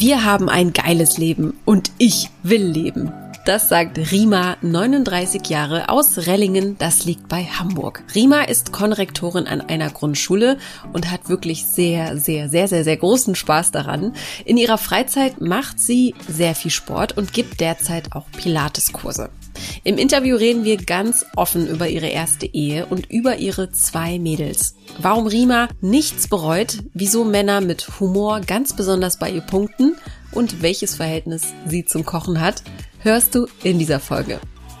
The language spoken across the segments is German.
Wir haben ein geiles Leben und ich will leben. Das sagt Rima, 39 Jahre aus Rellingen, das liegt bei Hamburg. Rima ist Konrektorin an einer Grundschule und hat wirklich sehr, sehr, sehr, sehr, sehr großen Spaß daran. In ihrer Freizeit macht sie sehr viel Sport und gibt derzeit auch Pilateskurse. Im Interview reden wir ganz offen über ihre erste Ehe und über ihre zwei Mädels. Warum Rima nichts bereut, wieso Männer mit Humor ganz besonders bei ihr punkten und welches Verhältnis sie zum Kochen hat, hörst du in dieser Folge.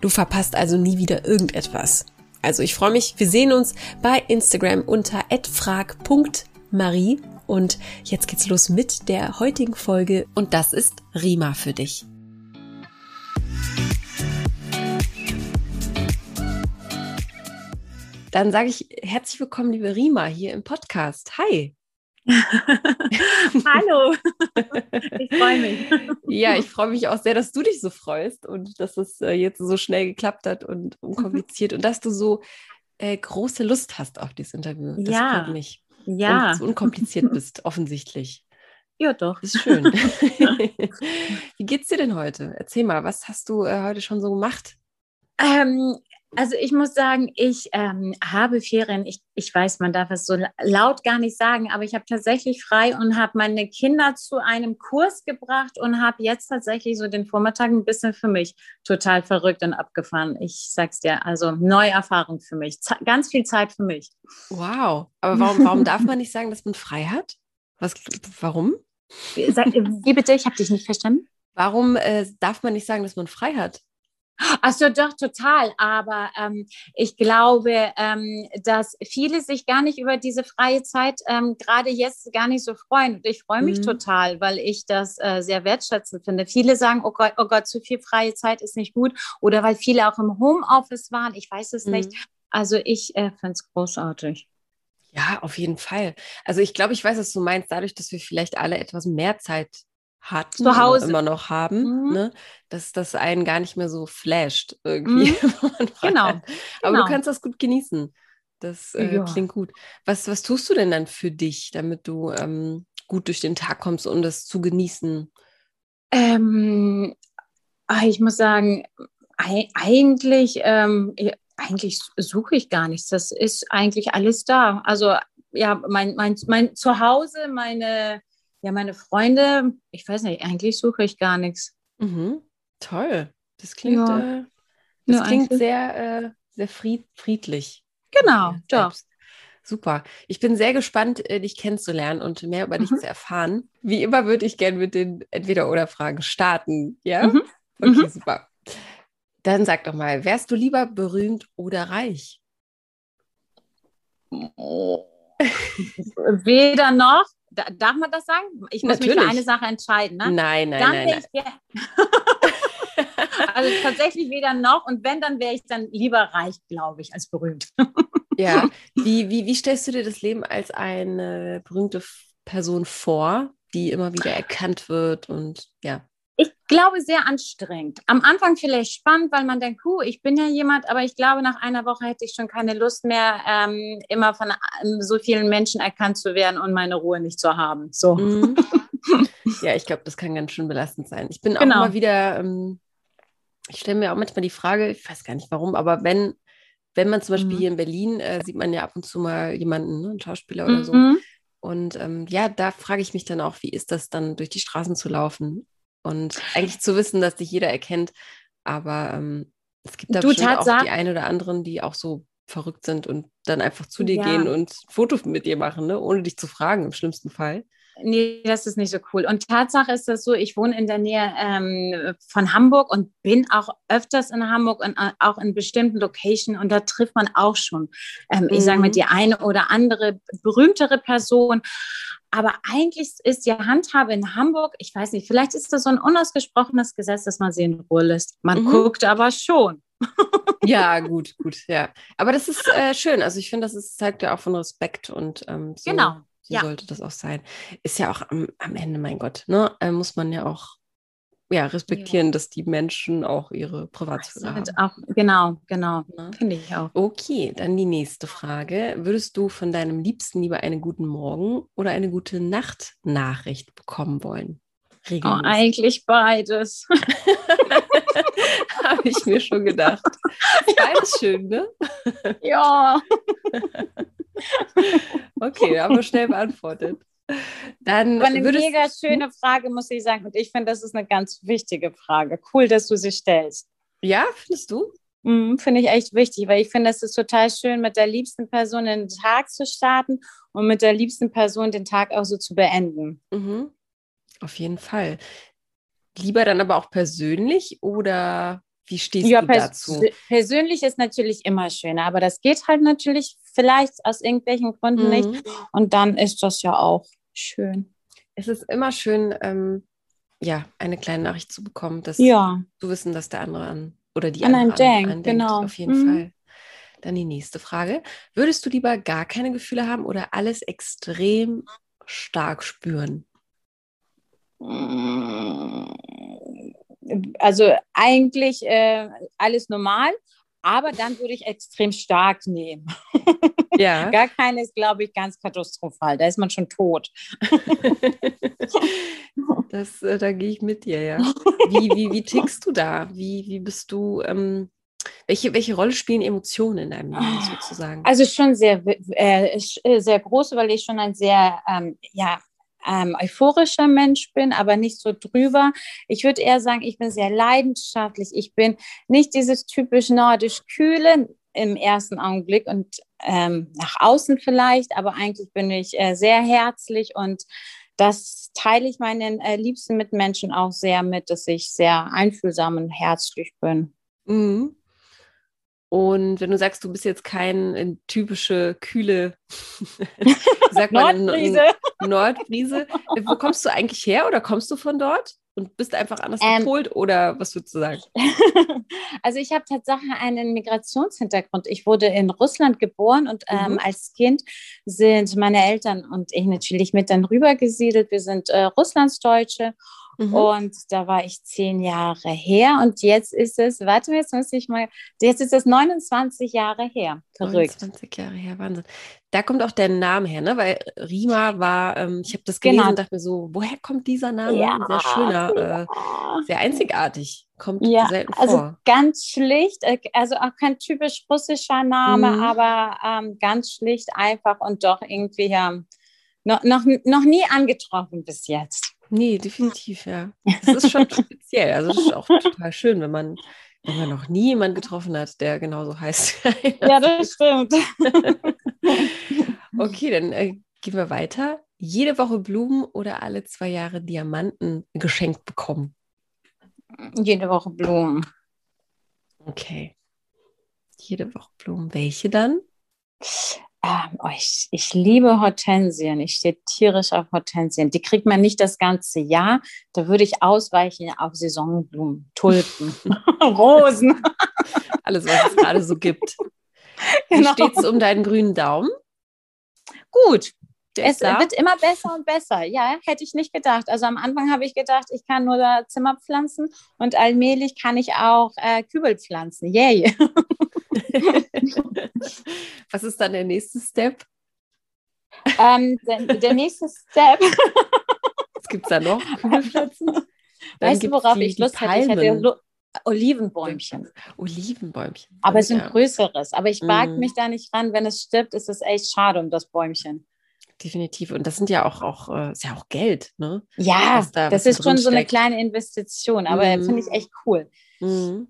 Du verpasst also nie wieder irgendetwas. Also ich freue mich, wir sehen uns bei Instagram unter frag.marie und jetzt geht's los mit der heutigen Folge und das ist Rima für dich. Dann sage ich herzlich willkommen, liebe Rima, hier im Podcast. Hi. Hallo, ich freue mich. Ja, ich freue mich auch sehr, dass du dich so freust und dass es äh, jetzt so schnell geklappt hat und unkompliziert und dass du so äh, große Lust hast auf dieses Interview. Das ja. freut mich. Ja. Und so unkompliziert bist, offensichtlich. Ja, doch. Das ist schön. Wie geht's dir denn heute? Erzähl mal, was hast du äh, heute schon so gemacht? Ähm, also ich muss sagen, ich ähm, habe Ferien. Ich, ich weiß, man darf es so laut gar nicht sagen, aber ich habe tatsächlich frei und habe meine Kinder zu einem Kurs gebracht und habe jetzt tatsächlich so den Vormittag ein bisschen für mich total verrückt und abgefahren. Ich sag's dir, also neue Erfahrung für mich. Z ganz viel Zeit für mich. Wow. Aber warum, warum darf man nicht sagen, dass man frei hat? Was, warum? Sag, wie bitte? Ich habe dich nicht verstanden. Warum äh, darf man nicht sagen, dass man frei hat? Ach so, doch, total. Aber ähm, ich glaube, ähm, dass viele sich gar nicht über diese freie Zeit ähm, gerade jetzt gar nicht so freuen. Und ich freue mich mhm. total, weil ich das äh, sehr wertschätzend finde. Viele sagen, oh Gott, oh Gott, zu viel freie Zeit ist nicht gut. Oder weil viele auch im Homeoffice waren. Ich weiß es mhm. nicht. Also ich äh, finde es großartig. Ja, auf jeden Fall. Also ich glaube, ich weiß, was du meinst, dadurch, dass wir vielleicht alle etwas mehr Zeit hatten zu Hause immer noch haben, mhm. ne? dass das einen gar nicht mehr so flasht irgendwie. Mhm. genau. Aber genau. du kannst das gut genießen. Das äh, ja. klingt gut. Was, was tust du denn dann für dich, damit du ähm, gut durch den Tag kommst, um das zu genießen? Ähm, ah, ich muss sagen, eigentlich, ähm, eigentlich suche ich gar nichts. Das ist eigentlich alles da. Also ja, mein, mein, mein Zuhause, meine ja, meine Freunde, ich weiß nicht, eigentlich suche ich gar nichts. Mhm. Toll. Das klingt, ja. äh, das ja, klingt sehr, äh, sehr fried friedlich. Genau, doch. Super. Ich bin sehr gespannt, äh, dich kennenzulernen und mehr über mhm. dich zu erfahren. Wie immer würde ich gerne mit den Entweder-Oder-Fragen starten. Ja? Mhm. Okay, mhm. super. Dann sag doch mal, wärst du lieber berühmt oder reich? Weder noch. Darf man das sagen? Ich muss Natürlich. mich für eine Sache entscheiden. Ne? Nein, nein, dann nein. nein. also tatsächlich weder noch. Und wenn, dann wäre ich dann lieber reich, glaube ich, als berühmt. ja. Wie, wie, wie stellst du dir das Leben als eine berühmte Person vor, die immer wieder erkannt wird und ja? Ich glaube, sehr anstrengend. Am Anfang vielleicht spannend, weil man denkt, huh, ich bin ja jemand, aber ich glaube, nach einer Woche hätte ich schon keine Lust mehr, ähm, immer von ähm, so vielen Menschen erkannt zu werden und meine Ruhe nicht zu haben. So. Mhm. ja, ich glaube, das kann ganz schön belastend sein. Ich bin genau. auch immer wieder, ähm, ich stelle mir auch manchmal die Frage, ich weiß gar nicht warum, aber wenn, wenn man zum Beispiel mhm. hier in Berlin, äh, sieht man ja ab und zu mal jemanden, ne, einen Schauspieler oder so. Mhm. Und ähm, ja, da frage ich mich dann auch, wie ist das dann, durch die Straßen zu laufen? Und eigentlich zu wissen, dass dich jeder erkennt. Aber ähm, es gibt da bestimmt auch die einen oder anderen, die auch so verrückt sind und dann einfach zu dir ja. gehen und Fotos mit dir machen, ne? ohne dich zu fragen im schlimmsten Fall. Nee, das ist nicht so cool. Und Tatsache ist das so, ich wohne in der Nähe ähm, von Hamburg und bin auch öfters in Hamburg und äh, auch in bestimmten Locations und da trifft man auch schon, ähm, mhm. ich sage mal, die eine oder andere berühmtere Person. Aber eigentlich ist die Handhabe in Hamburg, ich weiß nicht, vielleicht ist das so ein unausgesprochenes Gesetz, dass man sie in Ruhe lässt. Man mhm. guckt aber schon. ja, gut, gut, ja. Aber das ist äh, schön. Also ich finde, das ist, zeigt ja auch von Respekt und ähm, so, genau. so ja. sollte das auch sein. Ist ja auch am, am Ende, mein Gott, ne, äh, muss man ja auch ja, respektieren, ja. dass die Menschen auch ihre Privatsphäre haben. Auch, genau, genau. Ne? Finde ich auch. Okay, dann die nächste Frage. Würdest du von deinem Liebsten lieber einen guten Morgen oder eine gute Nacht-Nachricht bekommen wollen? Oh, eigentlich beides. Habe ich mir schon gedacht. Beides schön, ne? Ja. okay, aber schnell beantwortet. Dann eine mega schöne Frage, muss ich sagen. Und ich finde, das ist eine ganz wichtige Frage. Cool, dass du sie stellst. Ja, findest du? Mhm, finde ich echt wichtig, weil ich finde, es ist total schön, mit der liebsten Person den Tag zu starten und mit der liebsten Person den Tag auch so zu beenden. Mhm. Auf jeden Fall. Lieber dann aber auch persönlich oder wie stehst ja, du pers dazu? Persönlich ist natürlich immer schöner, aber das geht halt natürlich vielleicht aus irgendwelchen Gründen mhm. nicht. Und dann ist das ja auch schön. Es ist immer schön, ähm, ja, eine kleine Nachricht zu bekommen, dass ja. zu wissen, dass der andere an oder die an andere denkt, an, genau. Auf jeden mhm. Fall. Dann die nächste Frage. Würdest du lieber gar keine Gefühle haben oder alles extrem stark spüren? Also eigentlich äh, alles normal, aber dann würde ich extrem stark nehmen. Ja. Gar keine ist, glaube ich, ganz katastrophal. Da ist man schon tot. das, äh, da gehe ich mit dir, ja. Wie, wie, wie tickst du da? Wie, wie bist du, ähm, welche, welche Rolle spielen Emotionen in deinem Leben sozusagen? Also schon sehr, äh, äh, sehr groß, weil ich schon ein sehr, ähm, ja, ähm, euphorischer Mensch bin, aber nicht so drüber. Ich würde eher sagen, ich bin sehr leidenschaftlich. Ich bin nicht dieses typisch nordisch kühle im ersten Augenblick und ähm, nach außen vielleicht, aber eigentlich bin ich äh, sehr herzlich und das teile ich meinen äh, liebsten Mitmenschen auch sehr mit, dass ich sehr einfühlsam und herzlich bin. Mhm. Und wenn du sagst, du bist jetzt kein äh, typische kühle, sag mal. Nordbrise, äh, wo kommst du eigentlich her oder kommst du von dort? Und bist einfach anders ähm, gepolt oder was würdest du sagen? also ich habe tatsächlich einen Migrationshintergrund. Ich wurde in Russland geboren und ähm, mhm. als Kind sind meine Eltern und ich natürlich mit dann rübergesiedelt. Wir sind äh, Russlandsdeutsche Mhm. Und da war ich zehn Jahre her und jetzt ist es, warte mal, jetzt muss ich mal, jetzt ist es 29 Jahre her. Verrückt. 29 Jahre her, Wahnsinn. Da kommt auch der Name her, ne? Weil Rima war, ähm, ich habe das gelesen genau. und dachte mir so, woher kommt dieser Name? Ja, sehr schöner, ja. äh, sehr einzigartig. Kommt ja, selten also vor. Also ganz schlicht, äh, also auch kein typisch russischer Name, mhm. aber ähm, ganz schlicht einfach und doch irgendwie ja, noch, noch, noch nie angetroffen bis jetzt. Nee, definitiv, ja. Das ist schon speziell. Also, das ist auch total schön, wenn man, wenn man noch nie jemanden getroffen hat, der genauso heißt. ja, das stimmt. okay, dann äh, gehen wir weiter. Jede Woche Blumen oder alle zwei Jahre Diamanten geschenkt bekommen? Jede Woche Blumen. Okay. Jede Woche Blumen. Welche dann? Ähm, oh, ich, ich liebe Hortensien. Ich stehe tierisch auf Hortensien. Die kriegt man nicht das ganze Jahr. Da würde ich ausweichen auf Saisonblumen, Tulpen, Rosen. Alles, was es gerade so gibt. Genau. Wie steht es um deinen grünen Daumen? Gut. es da? wird immer besser und besser. Ja, hätte ich nicht gedacht. Also am Anfang habe ich gedacht, ich kann nur da Zimmer pflanzen und allmählich kann ich auch äh, Kübel pflanzen. Yay. Was ist dann der nächste Step? Ähm, der, der, nächste Step. Was gibt es da noch? Weißt du, worauf die, ich Lust hätte? Ich hätte Olivenbäumchen. Olivenbäumchen. Aber es ist ein größeres. Aber ich wage mm. mich da nicht ran. Wenn es stirbt, ist es echt schade um das Bäumchen. Definitiv. Und das sind ja auch, auch, äh, ist ja auch Geld, ne? Ja, da, das ist schon so eine kleine Investition, aber mm. finde ich echt cool. Mm.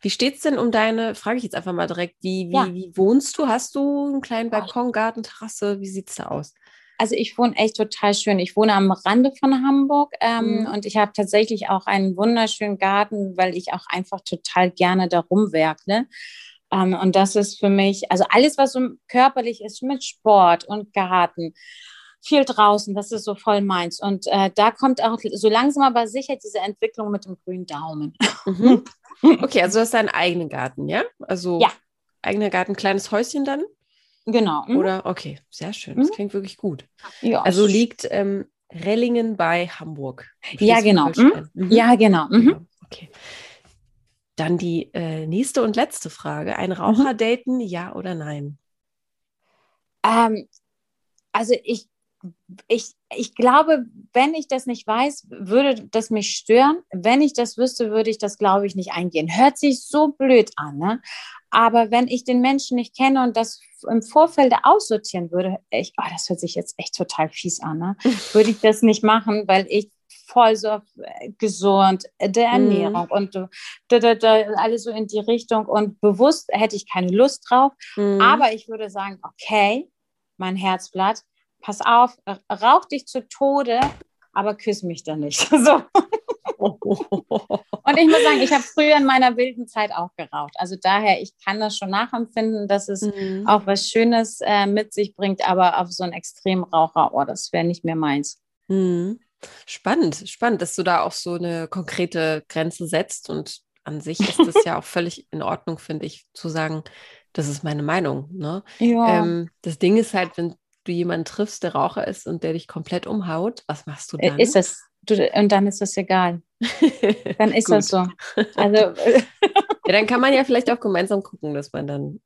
Wie steht es denn um deine, frage ich jetzt einfach mal direkt, wie, wie, ja. wie wohnst du? Hast du einen kleinen Balkon, Garten, Terrasse? Wie sieht es da aus? Also ich wohne echt total schön. Ich wohne am Rande von Hamburg ähm, mhm. und ich habe tatsächlich auch einen wunderschönen Garten, weil ich auch einfach total gerne da rumwerkle. Ähm, und das ist für mich, also alles, was so körperlich ist mit Sport und Garten, viel draußen, das ist so voll meins. Und äh, da kommt auch so langsam aber sicher diese Entwicklung mit dem grünen Daumen. Mhm. Okay, also du hast deinen eigenen Garten, ja? Also ja. eigener Garten, kleines Häuschen dann? Genau. Mhm. Oder okay, sehr schön. Das mhm. klingt wirklich gut. Ja. Also liegt ähm, Rellingen bei Hamburg. Ja genau. Mhm. mhm. ja, genau. Mhm. genau. Okay. Dann die äh, nächste und letzte Frage. Ein Raucher daten, ja oder nein? Ähm, also ich, ich, ich glaube, wenn ich das nicht weiß, würde das mich stören. Wenn ich das wüsste, würde ich das, glaube ich, nicht eingehen. Hört sich so blöd an, ne? Aber wenn ich den Menschen nicht kenne und das im Vorfeld aussortieren würde, ich, oh, das hört sich jetzt echt total fies an, ne? würde ich das nicht machen, weil ich voll so äh, gesund, äh, der mhm. Ernährung mm. und da, da, da, alles so in die Richtung und bewusst hätte ich keine Lust drauf. Mm. Aber ich würde sagen, okay, mein Herzblatt, pass auf, rauch dich zu Tode, aber küss mich da nicht. So. Und ich muss sagen, ich habe früher in meiner wilden Zeit auch geraucht. Also daher, ich kann das schon nachempfinden, dass es mhm. auch was Schönes äh, mit sich bringt, aber auf so einen Extremraucher, oh, das wäre nicht mehr meins. Mhm. Spannend, spannend, dass du da auch so eine konkrete Grenze setzt und an sich ist das ja auch völlig in Ordnung, finde ich, zu sagen, das ist meine Meinung. Ne? Ja. Ähm, das Ding ist halt, wenn du jemanden triffst, der Raucher ist und der dich komplett umhaut, was machst du äh, dann? Ist es, du, und dann ist das egal. Dann ist das so. Also, ja, dann kann man ja vielleicht auch gemeinsam gucken, dass man dann.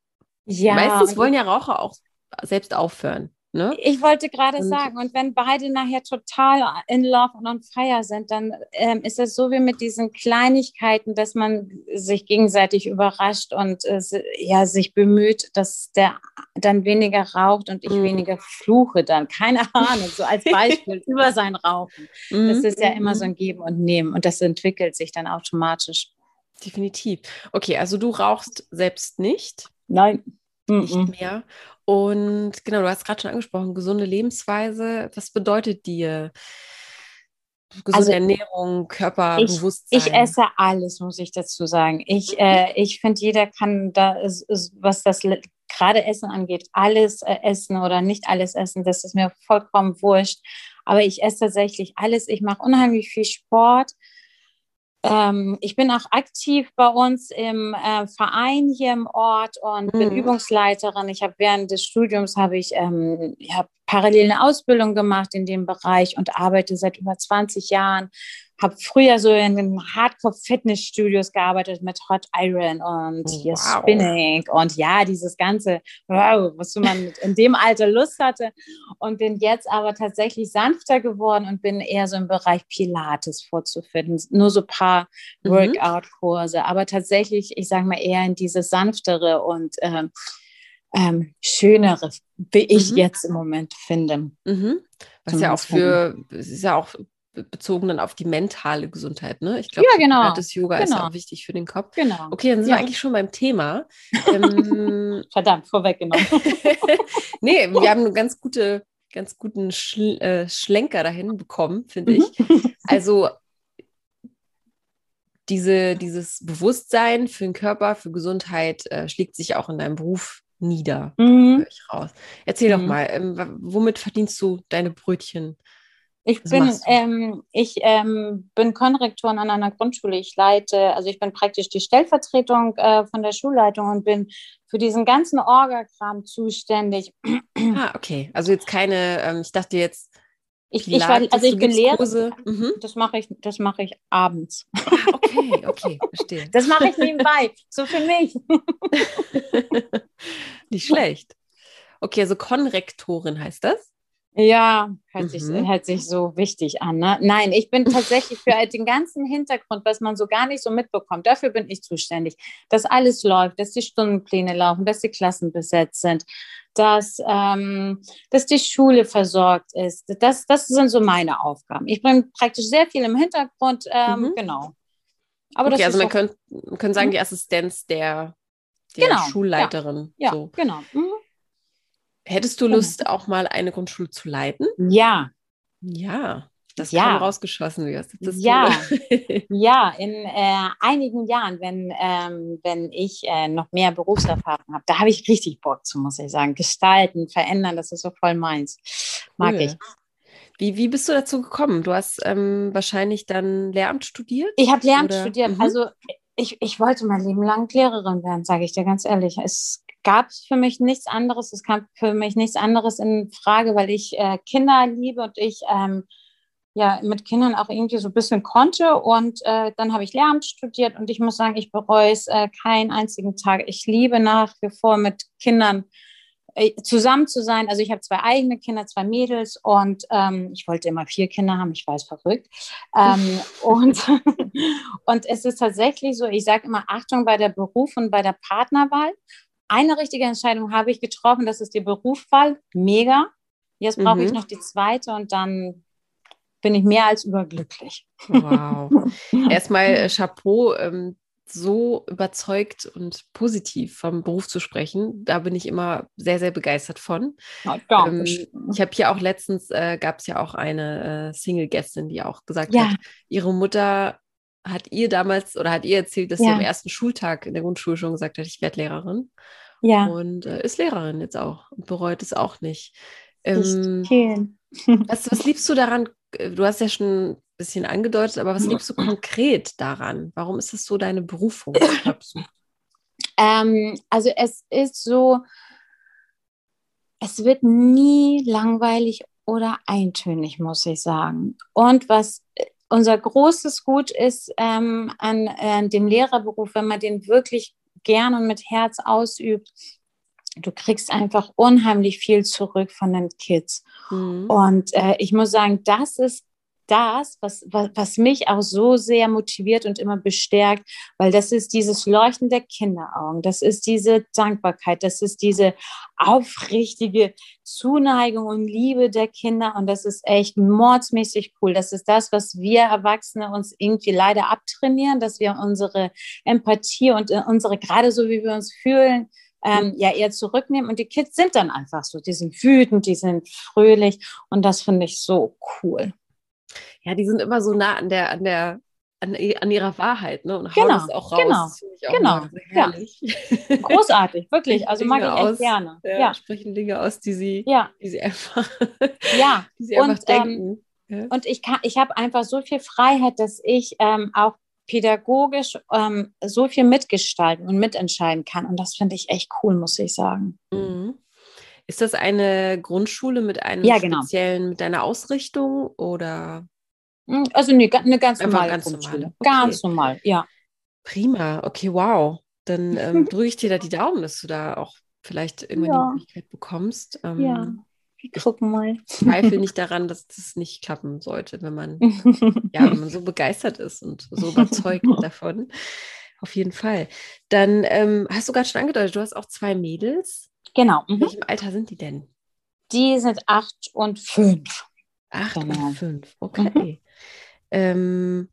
Ja. Meistens wollen ja Raucher auch selbst aufhören. Ne? Ich wollte gerade sagen, und wenn beide nachher total in love und on fire sind, dann ähm, ist es so wie mit diesen Kleinigkeiten, dass man sich gegenseitig überrascht und äh, ja, sich bemüht, dass der dann weniger raucht und ich mm. weniger fluche dann. Keine Ahnung, so als Beispiel über sein Rauchen. Das ist ja immer so mhm. ein Geben und Nehmen und das entwickelt sich dann automatisch. Definitiv. Okay, also du rauchst selbst nicht? Nein. Nicht mehr. Und genau, du hast gerade schon angesprochen, gesunde Lebensweise. Was bedeutet dir gesunde also, Ernährung, Körperbewusstsein? Ich, ich, esse alles, muss ich dazu sagen. Ich, mhm. äh, ich finde, jeder kann da, was das gerade Essen angeht, alles äh, essen oder nicht alles essen. Das ist mir vollkommen wurscht. Aber ich esse tatsächlich alles. Ich mache unheimlich viel Sport. Ähm, ich bin auch aktiv bei uns im äh, Verein hier im Ort und mhm. bin Übungsleiterin. Ich habe während des Studiums habe ich, ähm, ich hab parallel eine Ausbildung gemacht in dem Bereich und arbeite seit über 20 Jahren habe früher so in den Hardcore-Fitnessstudios gearbeitet mit Hot Iron und hier wow. Spinning und ja, dieses ganze, wow, was man in dem Alter Lust hatte und bin jetzt aber tatsächlich sanfter geworden und bin eher so im Bereich Pilates vorzufinden. Nur so ein paar mhm. Workout-Kurse, aber tatsächlich, ich sage mal, eher in diese sanftere und ähm, ähm, schönere, wie ich mhm. jetzt im Moment finde. Mhm. Was ja auch für, es ist ja auch bezogen dann auf die mentale Gesundheit, ne? Ich glaube, ja, genau. das Yoga genau. ist ja auch wichtig für den Kopf. Genau. Okay, dann sind ja. wir eigentlich schon beim Thema. Ähm, Verdammt, vorweggenommen. nee, wir haben einen ganz gute, ganz guten Schl äh, Schlenker dahin bekommen, finde ich. Also diese, dieses Bewusstsein für den Körper, für Gesundheit äh, schlägt sich auch in deinem Beruf nieder. Mhm. Raus. Erzähl mhm. doch mal, ähm, womit verdienst du deine Brötchen? Ich bin, ähm, ich ähm, bin Konrektorin an einer Grundschule. Ich leite, also ich bin praktisch die Stellvertretung äh, von der Schulleitung und bin für diesen ganzen Orgakram zuständig. Ah, okay. Also jetzt keine, ähm, ich dachte jetzt. Ich, ich war, also ich bin Lehrerin. Mhm. Das mache ich, das mache ich abends. Ah, okay, okay, verstehe. Das mache ich nebenbei, so für mich. Nicht schlecht. Okay, also Konrektorin heißt das? Ja, hört, mhm. sich, hört sich so wichtig an. Ne? Nein, ich bin tatsächlich für den ganzen Hintergrund, was man so gar nicht so mitbekommt, dafür bin ich zuständig, dass alles läuft, dass die Stundenpläne laufen, dass die Klassen besetzt sind, dass, ähm, dass die Schule versorgt ist. Das, das sind so meine Aufgaben. Ich bin praktisch sehr viel im Hintergrund, ähm, mhm. genau. Aber okay, also man könnte können sagen, die Assistenz der, der genau, Schulleiterin. Ja, so. ja genau. Mhm. Hättest du Lust, auch mal eine Grundschule zu leiten? Ja. Ja. das Ja. kam rausgeschossen wie aus der Pistole. Ja. Ja, in äh, einigen Jahren, wenn, ähm, wenn ich äh, noch mehr Berufserfahrung habe, da habe ich richtig Bock zu, muss ich sagen. Gestalten, verändern, das ist so voll meins. Mag Cool. ich. Wie, wie bist du dazu gekommen? Du hast ähm, wahrscheinlich dann Lehramt studiert? Ich habe Lehramt Oder- studiert. Mhm. Also ich, ich wollte mein Leben lang Lehrerin werden, sage ich dir ganz ehrlich. Es gab für mich nichts anderes. Es kam für mich nichts anderes in Frage, weil ich äh, Kinder liebe und ich ähm, ja mit Kindern auch irgendwie so ein bisschen konnte. Und äh, dann habe ich Lehramt studiert und ich muss sagen, ich bereue es äh, keinen einzigen Tag. Ich liebe nach wie vor mit Kindern äh, zusammen zu sein. Also ich habe zwei eigene Kinder, zwei Mädels und ähm, ich wollte immer vier Kinder haben. Ich weiß, verrückt. Ähm, und, und es ist tatsächlich so, ich sage immer Achtung bei der Beruf und bei der Partnerwahl. Eine richtige Entscheidung habe ich getroffen, das ist die Berufswahl. Mega. Jetzt brauche ich Mhm. noch die zweite und dann bin ich mehr als überglücklich. Wow. Erstmal äh, Chapeau, ähm, so überzeugt und positiv vom Beruf zu sprechen. Da bin ich immer sehr, sehr begeistert von. Ja, Ähm, ich habe hier auch letztens, äh, gab es ja auch eine äh, Single-Gästin, die auch gesagt Ja. hat, ihre Mutter hat ihr damals oder hat ihr erzählt, dass sie Ja. am ersten Schultag in der Grundschule schon gesagt hat, ich werde Lehrerin. ja. Und äh, ist Lehrerin jetzt auch und bereut es auch nicht. Ähm, schön. was, was liebst du daran? Du hast ja schon ein bisschen angedeutet, aber was liebst du konkret daran? Warum ist das so deine Berufung? Ähm, also es ist so, es wird nie langweilig oder eintönig, muss ich sagen. Und was äh, unser großes Gut ist ähm, an äh, dem Lehrerberuf, wenn man den wirklich gern und mit Herz ausübt, du kriegst einfach unheimlich viel zurück von den Kids. Mhm. Und äh, ich muss sagen, das ist das, was, was, was mich auch so sehr motiviert und immer bestärkt, weil das ist dieses Leuchten der Kinderaugen, das ist diese Dankbarkeit, das ist diese aufrichtige Zuneigung und Liebe der Kinder und das ist echt mordsmäßig cool. Das ist das, was wir Erwachsene uns irgendwie leider abtrainieren, dass wir unsere Empathie und äh, unsere, gerade so wie wir uns fühlen, ähm, ja eher zurücknehmen. Und die Kids sind dann einfach so. Die sind wütend, die sind fröhlich. Und das finde ich so cool. Ja, die sind immer so nah an der, an der, an, an ihrer Wahrheit, ne? Und hauen Genau, es auch raus. genau, Das finde ich auch genau, sehr ja. herrlich. Großartig, wirklich. Also mag ich Dinge echt aus. gerne. Ja, Ja, sprechen Dinge aus, die sie, ja, die sie einfach, ja. die sie einfach Und, ähm, denken. ja. Und ich kann, ich habe einfach so viel Freiheit, dass ich ähm, auch pädagogisch ähm, so viel mitgestalten und mitentscheiden kann. Und das finde ich echt cool, muss ich sagen. Mhm. Ist das eine Grundschule mit einem Ja, genau. speziellen, mit einer Ausrichtung oder Mm, Also nee, eine ganz Einfach normale ganz Grundschule. normale. Okay. Ganz normal, ja. prima? Okay, wow. Dann ähm, drücke ich dir da die Daumen, dass du da auch vielleicht irgendwann Ja. die Möglichkeit bekommst. Ähm, Ja. Wir gucken mal. Zweifel nicht daran, dass das nicht klappen sollte, wenn man ja, wenn man so begeistert ist und so überzeugt davon. Auf jeden Fall. Dann ähm, hast du gerade schon angedeutet, du hast auch zwei Mädels. Genau. In Mhm. welchem Alter sind die denn? Die sind acht und fünf. Acht Genau. und fünf. Okay. Ähm,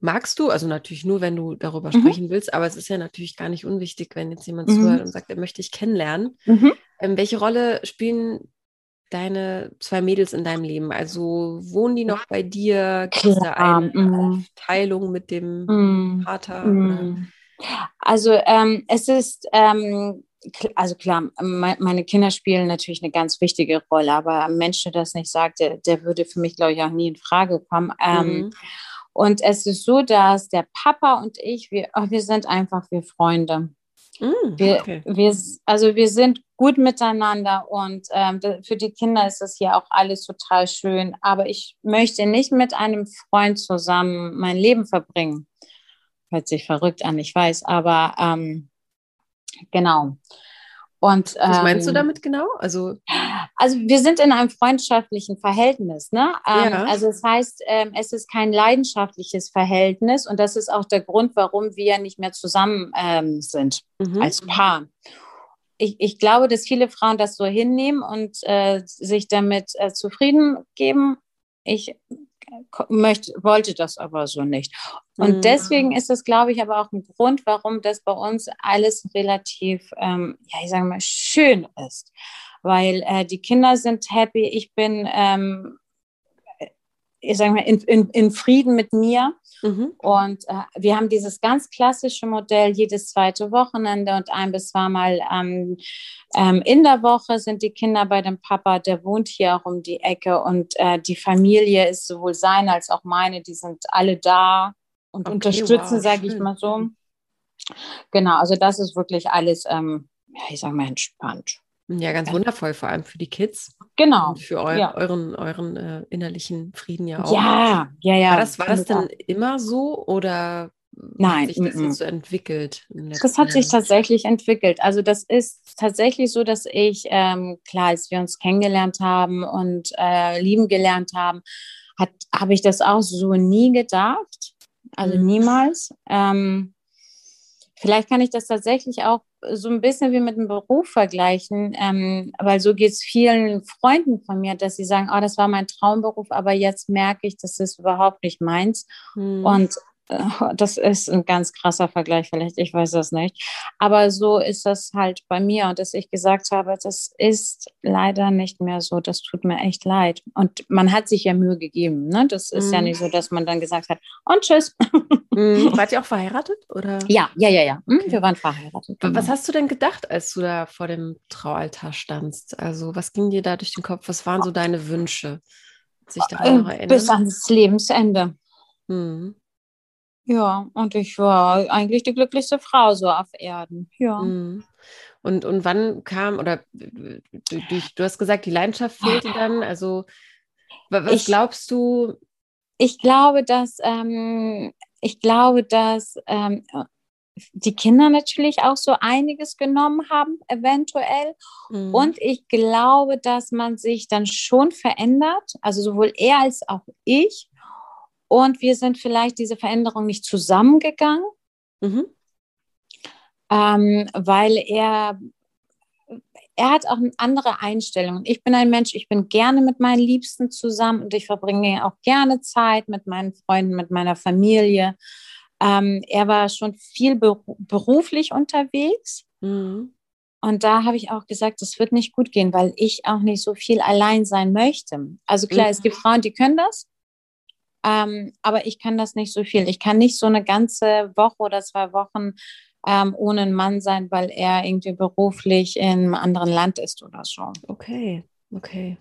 magst du, also natürlich nur, wenn du darüber sprechen willst, aber es ist ja natürlich gar nicht unwichtig, wenn jetzt jemand Mhm. zuhört und sagt, er möchte dich kennenlernen. Mhm. Ähm, welche Rolle spielen deine zwei Mädels in deinem Leben? Also wohnen die noch bei dir? Gibt es da eine mm. Teilung mit dem Mm. Vater? Mm. Also ähm, es ist, ähm, also klar, me meine Kinder spielen natürlich eine ganz wichtige Rolle, aber ein Mensch, der das nicht sagt, der, der würde für mich, glaube ich, auch nie in Frage kommen. Ähm, Mhm. Und es ist so, dass der Papa und ich, wir, oh, wir sind einfach wie Freunde. Wir, okay. wir, also wir sind gut miteinander und ähm, für die Kinder ist das hier auch alles total schön. Aber ich möchte nicht mit einem Freund zusammen mein Leben verbringen. Hört sich verrückt an, ich weiß, aber ähm, genau. Und, Was meinst du ähm, damit genau? Also, also wir sind in einem freundschaftlichen Verhältnis, ne? Ähm, Ja. Also das heißt, ähm, es ist kein leidenschaftliches Verhältnis und das ist auch der Grund, warum wir nicht mehr zusammen ähm, sind mhm. als Paar. Ich, ich glaube, dass viele Frauen das so hinnehmen und äh, sich damit äh, zufrieden geben. Ich möchte, wollte das aber so nicht. Und Mhm. deswegen ist es, glaube ich, aber auch ein Grund, warum das bei uns alles relativ, ähm, ja, ich sage mal, schön ist. Weil äh, die Kinder sind happy, ich bin ähm, ich sage mal, in, in, in Frieden mit mir. Mhm. Und äh, wir haben dieses ganz klassische Modell jedes zweite Wochenende und ein bis zweimal ähm, ähm, in der Woche sind die Kinder bei dem Papa, der wohnt hier auch um die Ecke und äh, die Familie ist sowohl seine als auch meine, die sind alle da und okay, unterstützen, wow, sage ich mal so. Genau, also das ist wirklich alles, ähm, ja, ich sage mal, entspannt. Ja, ganz wundervoll, vor allem für die Kids. Genau. Und für eu ja. euren, euren äh, innerlichen Frieden ja auch. Ja, ja, ja. War das, war das denn immer so oder Nein, hat sich das m -m. so entwickelt? Das hat sich tatsächlich entwickelt. Also das ist tatsächlich so, dass ich, ähm, klar, als wir uns kennengelernt haben und äh, lieben gelernt haben, habe ich das auch so nie gedacht. Also mhm. niemals. Ähm, vielleicht kann ich das tatsächlich auch so ein bisschen wie mit dem Beruf vergleichen, ähm, weil so geht es vielen Freunden von mir, dass sie sagen, oh, das war mein Traumberuf, aber jetzt merke ich, das ist überhaupt nicht meins. Mhm. Und das ist ein ganz krasser Vergleich, vielleicht, ich weiß das nicht. Aber so ist das halt bei mir und dass ich gesagt habe, das ist leider nicht mehr so, das tut mir echt leid. Und man hat sich ja Mühe gegeben, ne? Das ist mm. ja mhm. nicht so, dass man dann gesagt hat, und tschüss. Mm. Wart ihr auch verheiratet? Oder? Ja, ja, ja, ja. Mhm, okay. Wir waren verheiratet. Genau. Was hast du denn gedacht, als du da vor dem Traualtar standst? Also, was ging dir da durch den Kopf? Was waren so deine Wünsche? Sich daran noch erinnern? Bis ans Lebensende. Mhm. Ja, und ich war eigentlich die glücklichste Frau so auf Erden. Ja. Mhm. Und, und wann kam, oder du, du, hast gesagt, die Leidenschaft fehlte dann. Also, was ich, glaubst du? Ich glaube, dass, ähm, ich glaube, dass ähm, die Kinder natürlich auch so einiges genommen haben, eventuell. Mhm. Und ich glaube, dass man sich dann schon verändert, also sowohl er als auch ich. Und wir sind vielleicht diese Veränderung nicht zusammengegangen, mhm. ähm, weil er, er hat auch eine andere Einstellung. Ich bin ein Mensch, ich bin gerne mit meinen Liebsten zusammen und ich verbringe auch gerne Zeit mit meinen Freunden, mit meiner Familie. Ähm, er war schon viel beruflich unterwegs. Mhm. Und da habe ich auch gesagt, das wird nicht gut gehen, weil ich auch nicht so viel allein sein möchte. Also klar, mhm. es gibt Frauen, die können das. Ähm, aber ich kann das nicht so viel. Ich kann nicht so eine ganze Woche oder zwei Wochen ähm, ohne einen Mann sein, weil er irgendwie beruflich in einem anderen Land ist oder so. Okay, okay.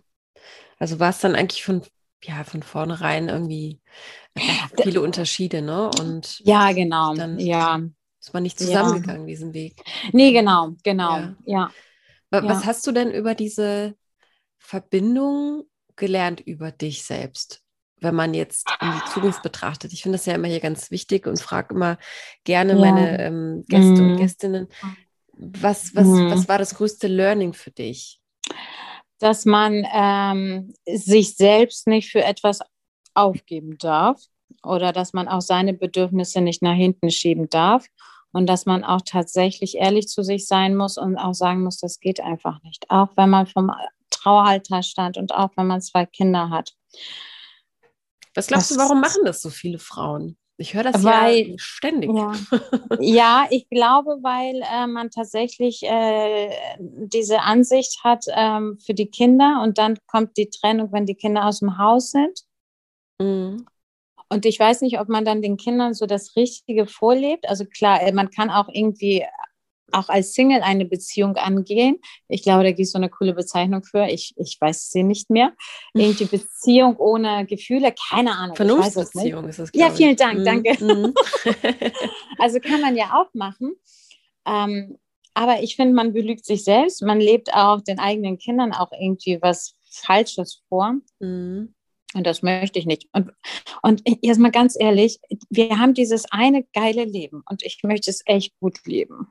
Also war es dann eigentlich von, ja, von vornherein irgendwie viele Unterschiede, ne? Und ja, genau. Dann ja. ist man nicht zusammengegangen, ja. diesen Weg. Nee, genau, genau, ja. ja. Was hast du denn über diese Verbindung gelernt über dich selbst? Wenn man jetzt in die Zukunft betrachtet. Ich finde das ja immer hier ganz wichtig und frage immer gerne ja. meine ähm, Gäste mm. und mhm. Gästinnen, was, was, mm. was war das größte Learning für dich? Dass man ähm, sich selbst nicht für etwas aufgeben darf oder dass man auch seine Bedürfnisse nicht nach hinten schieben darf und dass man auch tatsächlich ehrlich zu sich sein muss und auch sagen muss, das geht einfach nicht, auch wenn man vom Traualtar stand und auch wenn man zwei Kinder hat. Was glaubst das, du, warum machen das so viele Frauen? Ich höre das weil, ja ständig. Ja. ja, ich glaube, weil äh, man tatsächlich äh, diese Ansicht hat ähm, für die Kinder und dann kommt die Trennung, wenn die Kinder aus dem Haus sind. Mhm. Und ich weiß nicht, ob man dann den Kindern so das Richtige vorlebt. Also klar, äh, man kann auch irgendwie auch als Single eine Beziehung angehen. Ich glaube, da gibt es so eine coole Bezeichnung für. Ich, ich weiß sie nicht mehr. Irgendwie Beziehung ohne Gefühle, keine Ahnung. Vernunftsbeziehung ist es. Ja, vielen Dank, mm, danke. Mm. also kann man ja auch machen. Ähm, aber ich finde, man belügt sich selbst. Man lebt auch den eigenen Kindern auch irgendwie was Falsches vor. Mm. Und das möchte ich nicht. Und, und jetzt mal ganz ehrlich, wir haben dieses eine geile Leben und ich möchte es echt gut leben.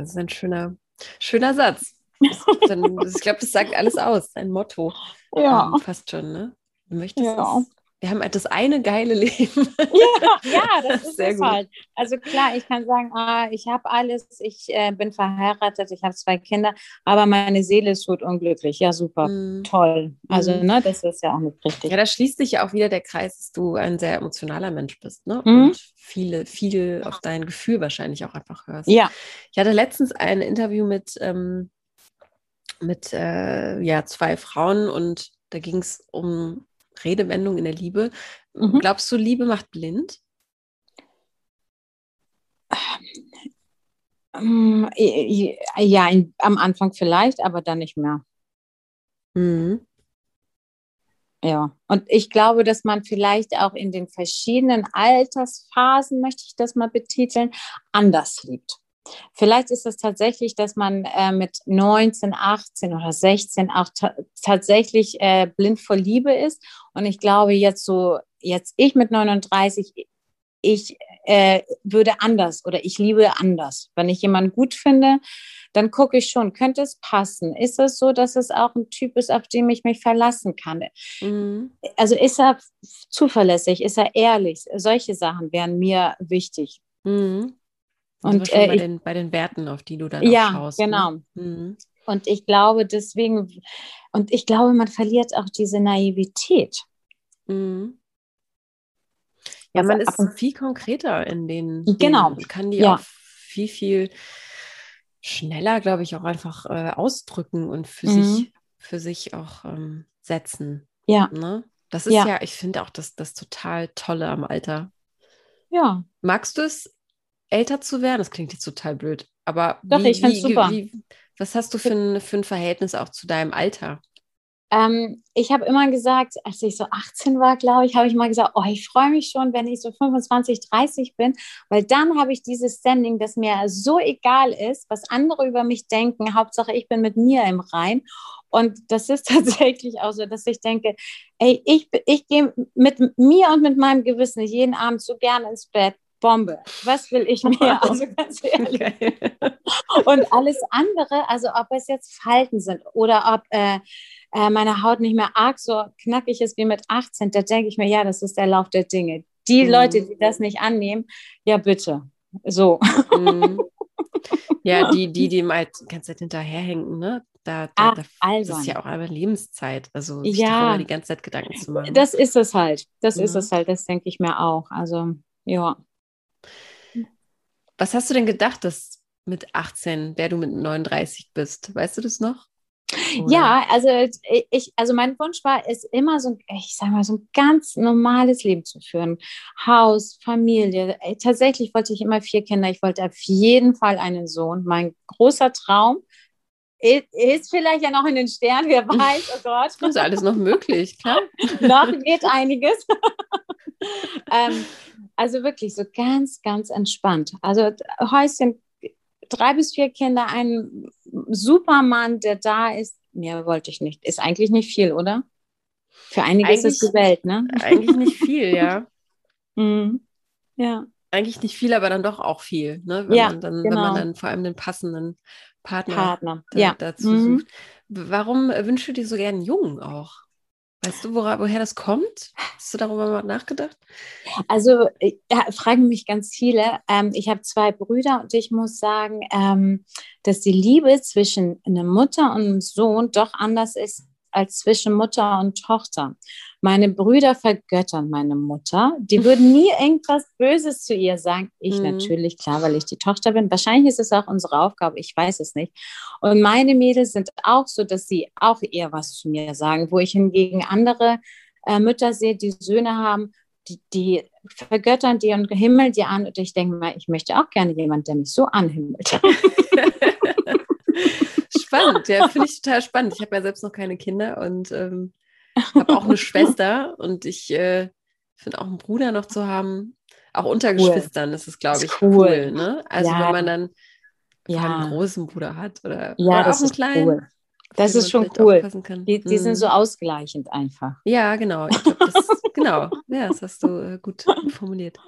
Das ist ein schöner, schöner Satz. Ich glaube, das sagt alles aus, ein Motto. Ja. Ähm, fast schon, ne? Du möchtest ja. es wir haben halt das eine geile Leben. Ja, ja das ist Sehr es halt. Also klar, ich kann sagen, ah, ich habe alles, ich äh, bin verheiratet, ich habe zwei Kinder, aber meine Seele ist tot unglücklich. Ja, super, mm. toll. Also, mm. ne, das ist ja auch nicht richtig. Ja, da schließt sich ja auch wieder der Kreis, dass du ein sehr emotionaler Mensch bist, ne? Mm. Und viele, viel auf dein Gefühl wahrscheinlich auch einfach hörst. Ja. Ich hatte letztens ein Interview mit, ähm, mit äh, ja, zwei Frauen und da ging es um Redewendung in der Liebe. Mhm. Glaubst du, Liebe macht blind? Ähm, ja, in, am Anfang vielleicht, aber dann nicht mehr. Mhm. Ja, und ich glaube, dass man vielleicht auch in den verschiedenen Altersphasen, möchte ich das mal betiteln, anders liebt. Vielleicht ist es tatsächlich, dass man äh, mit 19, 18 oder 16 auch ta tatsächlich äh, blind vor Liebe ist. Und ich glaube, jetzt so, jetzt ich mit 39, ich äh, würde anders oder ich liebe anders. Wenn ich jemanden gut finde, dann gucke ich schon, könnte es passen? Ist es so, dass es auch ein Typ ist, auf den ich mich verlassen kann? Mhm. Also ist er zuverlässig, ist er ehrlich? Solche Sachen wären mir wichtig. Mhm. Und äh, bei, ich, den, bei den Werten, auf die du dann ja, schaust. Ja, genau. Ne? Mhm. Und ich glaube deswegen, und ich glaube, man verliert auch diese Naivität. Mhm. Ja, man ist viel konkreter in den. Genau. Man kann die ja. auch viel, viel schneller, glaube ich, auch einfach äh, ausdrücken und für mhm. sich, für sich auch ähm, setzen. Ja. Ne? Das ist ja, ja ich finde auch das, das total Tolle am Alter. Ja. Magst du es, älter zu werden? Das klingt jetzt total blöd. Aber Doch, wie, ich finde es super. Wie, was hast du für ein, für ein Verhältnis auch zu deinem Alter? Ähm, ich habe immer gesagt, als ich so 18 war, glaube ich, habe ich mal gesagt, oh, ich freue mich schon, wenn ich so 25, 30 bin, weil dann habe ich dieses Standing, das mir so egal ist, was andere über mich denken. Hauptsache, ich bin mit mir im Rein. Und das ist tatsächlich auch so, dass ich denke, ey, ich, ich gehe mit mir und mit meinem Gewissen jeden Abend so gerne ins Bett. Bombe. Was will ich mehr? Also ganz ehrlich. Okay. Und alles andere, also ob es jetzt Falten sind oder ob äh, äh, meine Haut nicht mehr arg so knackig ist wie mit 18, da denke ich mir, ja, das ist der Lauf der Dinge. Die mhm. Leute, die das nicht annehmen, ja, bitte. So. Mhm. Ja, die, die dem halt die ganze Zeit hinterherhängen, ne? Da, da, ah, da das ist ja auch eine Lebenszeit. Also sich ja, darüber die ganze Zeit Gedanken zu machen. Das ist es halt. Das ja. ist es halt. Das denke ich mir auch. Also, ja. Was hast du denn gedacht, dass mit 18, wer du mit 39 bist? Weißt du das noch? Oder? Ja, also ich, also mein Wunsch war es immer so, ich sage mal, so ein ganz normales Leben zu führen. Haus, Familie. Tatsächlich wollte ich immer vier Kinder. Ich wollte auf jeden Fall einen Sohn. Mein großer Traum ist vielleicht ja noch in den Sternen, wer weiß, oh Gott. Das ist alles noch möglich, klar. noch geht einiges. ähm, also wirklich so ganz, ganz entspannt. Also Häuschen drei bis vier Kinder, ein Supermann, der da ist. Mehr wollte ich nicht. Ist eigentlich nicht viel, oder? Für einige eigentlich, ist es gewählt, ne? Eigentlich nicht viel, ja. mhm. Ja. Eigentlich nicht viel, aber dann doch auch viel, ne? Wenn ja, man dann, genau. wenn man dann vor allem den passenden Partner, Partner. Da, ja. dazu mhm. sucht. Warum wünschst du dir so gerne einen Jungen auch? Weißt du, wora, woher das kommt? Hast du darüber mal nachgedacht? Also ja, fragen mich ganz viele. Ähm, ich habe zwei Brüder und ich muss sagen, ähm, dass die Liebe zwischen einer Mutter und einem Sohn doch anders ist als zwischen Mutter und Tochter. Meine Brüder vergöttern meine Mutter. Die würden nie irgendwas Böses zu ihr sagen. Ich mhm. natürlich, klar, weil ich die Tochter bin. Wahrscheinlich ist es auch unsere Aufgabe, ich weiß es nicht. Und meine Mädels sind auch so, dass sie auch eher was zu mir sagen, wo ich hingegen andere äh, Mütter sehe, die Söhne haben, die, die vergöttern die und himmeln die an. Und ich denke mal, ich möchte auch gerne jemanden, der mich so anhimmelt. spannend, ja, finde ich total spannend. Ich habe ja selbst noch keine Kinder und ähm, habe auch eine Schwester und ich äh, finde auch einen Bruder noch zu haben. Auch unter cool. Geschwistern ist es, glaube ich, cool. cool ne? Also ja. wenn man dann ja. einen großen Bruder hat oder, ja, oder das auch einen kleinen. Cool. Das ist schon cool. Die, die hm. sind so mhm. ausgleichend einfach. Ja, genau. Ich glaub, das, genau. Ja, das hast du äh, gut formuliert.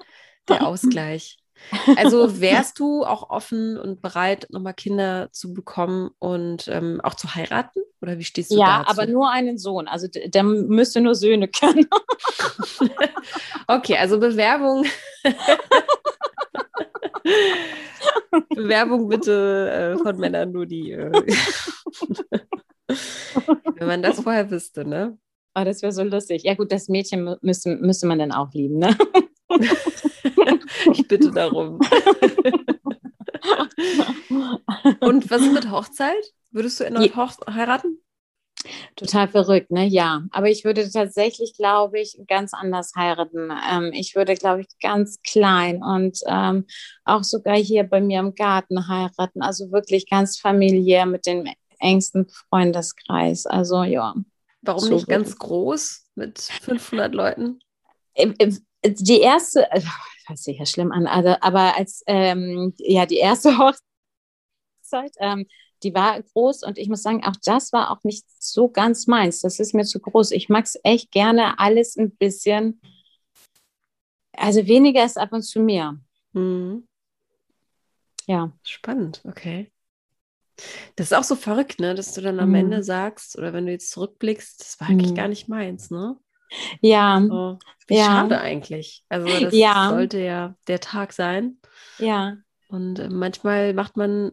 Der Ausgleich. Also wärst du auch offen und bereit, nochmal Kinder zu bekommen und ähm, auch zu heiraten? Oder wie stehst du ja, dazu? Ja, aber nur einen Sohn. Also der müsste nur Söhne können. okay, also Bewerbung. Bewerbung bitte äh, von Männern nur die. Äh, wenn man das vorher wüsste, ne? Oh, das wäre so lustig. Ja, gut, das Mädchen müsste, müsste man dann auch lieben, ne? ich bitte darum. Und was ist mit Hochzeit? Würdest du erneut Je heiraten? Total verrückt, ne? Ja. Aber ich würde tatsächlich, glaube ich, ganz anders heiraten. Ähm, ich würde, glaube ich, ganz klein und ähm, auch sogar hier bei mir im Garten heiraten. Also wirklich ganz familiär mit dem engsten Freundeskreis. Also ja. Warum so nicht ganz groß mit 500 Leuten? Die erste, das hört sich ja schlimm an, also, aber als ähm, ja die erste Hochzeit, ähm, die war groß und ich muss sagen, auch das war auch nicht so ganz meins. Das ist mir zu groß. Ich mag es echt gerne alles ein bisschen, also weniger ist ab und zu mehr. Mhm. Ja. Spannend, okay. Das ist auch so verrückt, ne, dass du dann am mhm. Ende sagst, oder wenn du jetzt zurückblickst, das war eigentlich mhm. gar nicht meins, ne? Ja. So, wie ja. schade eigentlich. Also das ja. sollte ja der Tag sein. Ja. Und äh, manchmal macht man